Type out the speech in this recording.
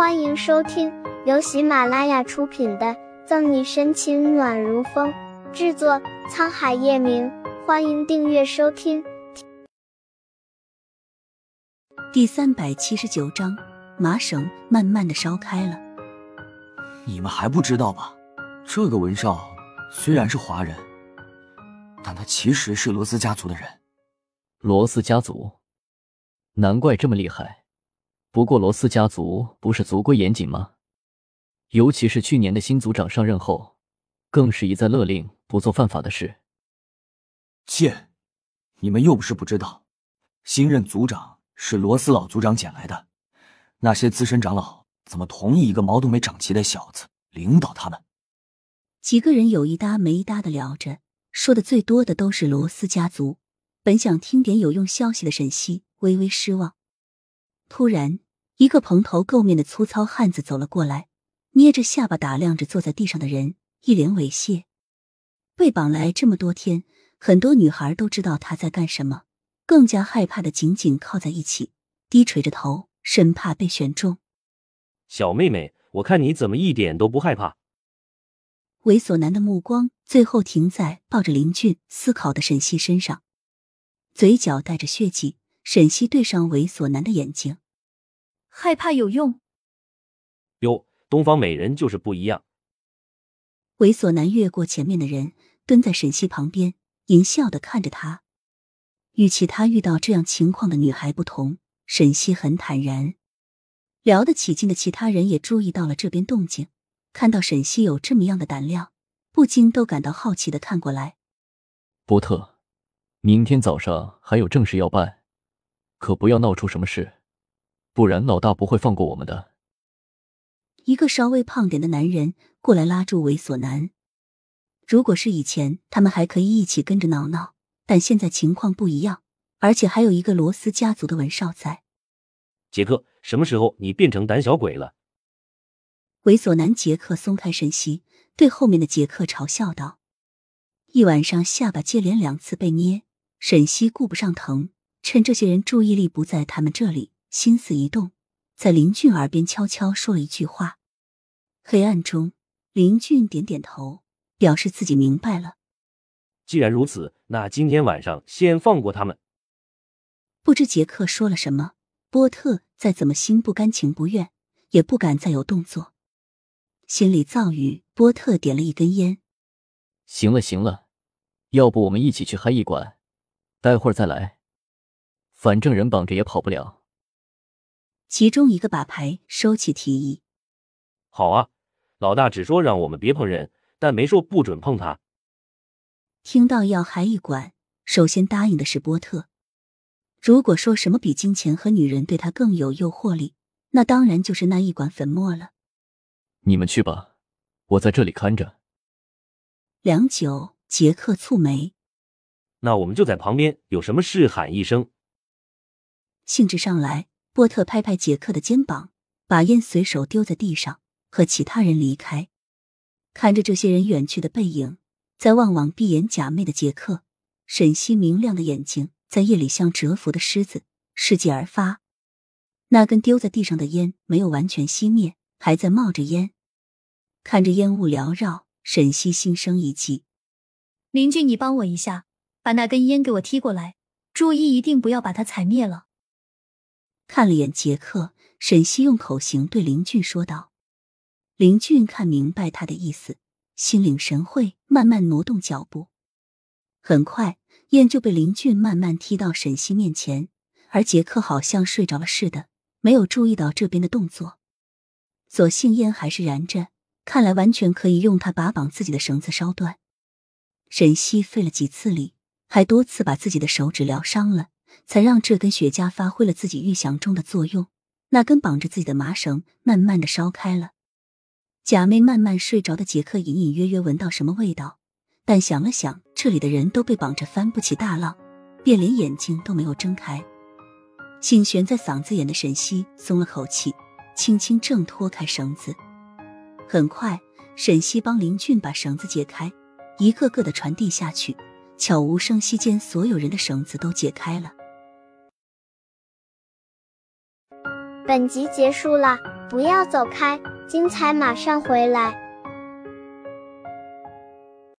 欢迎收听由喜马拉雅出品的《赠你深情暖如风》，制作沧海夜明。欢迎订阅收听。第三百七十九章，麻绳慢慢的烧开了。你们还不知道吧？这个文少虽然是华人，但他其实是罗斯家族的人。罗斯家族，难怪这么厉害。不过罗斯家族不是族规严谨吗？尤其是去年的新族长上任后，更是一再勒令不做犯法的事。切，你们又不是不知道，新任族长是罗斯老族长捡来的，那些资深长老怎么同意一个毛都没长齐的小子领导他们？几个人有一搭没一搭的聊着，说的最多的都是罗斯家族。本想听点有用消息的沈西微微失望。突然，一个蓬头垢面的粗糙汉子走了过来，捏着下巴打量着坐在地上的人，一脸猥亵。被绑来这么多天，很多女孩都知道他在干什么，更加害怕的紧紧靠在一起，低垂着头，生怕被选中。小妹妹，我看你怎么一点都不害怕？猥琐男的目光最后停在抱着林俊思考的沈西身上。嘴角带着血迹，沈西对上猥琐男的眼睛，害怕有用？哟，东方美人就是不一样。猥琐男越过前面的人，蹲在沈西旁边，淫笑的看着他。与其他遇到这样情况的女孩不同，沈西很坦然。聊得起劲的其他人也注意到了这边动静，看到沈西有这么样的胆量，不禁都感到好奇的看过来。波特。明天早上还有正事要办，可不要闹出什么事，不然老大不会放过我们的。一个稍微胖点的男人过来拉住猥琐男。如果是以前，他们还可以一起跟着闹闹，但现在情况不一样，而且还有一个罗斯家族的文少在。杰克，什么时候你变成胆小鬼了？猥琐男杰克松开沈西，对后面的杰克嘲笑道：“一晚上下巴接连两次被捏。”沈西顾不上疼，趁这些人注意力不在他们这里，心思一动，在林俊耳边悄悄说了一句话。黑暗中，林俊点点头，表示自己明白了。既然如此，那今天晚上先放过他们。不知杰克说了什么，波特再怎么心不甘情不愿，也不敢再有动作。心里躁郁，波特点了一根烟。行了行了，要不我们一起去嗨艺馆？待会儿再来，反正人绑着也跑不了。其中一个把牌收起提议：“好啊，老大只说让我们别碰人，但没说不准碰他。”听到要还一管，首先答应的是波特。如果说什么比金钱和女人对他更有诱惑力，那当然就是那一管粉末了。你们去吧，我在这里看着。良久，杰克蹙眉。那我们就在旁边，有什么事喊一声。兴致上来，波特拍拍杰克的肩膀，把烟随手丢在地上，和其他人离开。看着这些人远去的背影，再望望闭眼假寐的杰克，沈西明亮的眼睛在夜里像蛰伏的狮子，伺机而发。那根丢在地上的烟没有完全熄灭，还在冒着烟。看着烟雾缭绕，沈西心生一计：“林俊，你帮我一下。”把那根烟给我踢过来，注意一定不要把它踩灭了。看了眼杰克，沈西用口型对林俊说道。林俊看明白他的意思，心领神会，慢慢挪动脚步。很快，烟就被林俊慢慢踢到沈西面前，而杰克好像睡着了似的，没有注意到这边的动作。所幸烟还是燃着，看来完全可以用它把绑自己的绳子烧断。沈西费了几次力。还多次把自己的手指疗伤了，才让这根雪茄发挥了自己预想中的作用。那根绑着自己的麻绳慢慢的烧开了。假寐慢慢睡着的杰克隐隐约约闻到什么味道，但想了想，这里的人都被绑着翻不起大浪，便连眼睛都没有睁开。心悬在嗓子眼的沈西松了口气，轻轻挣脱开绳子。很快，沈西帮林俊把绳子解开，一个个的传递下去。悄无声息间，所有人的绳子都解开了。本集结束了，不要走开，精彩马上回来。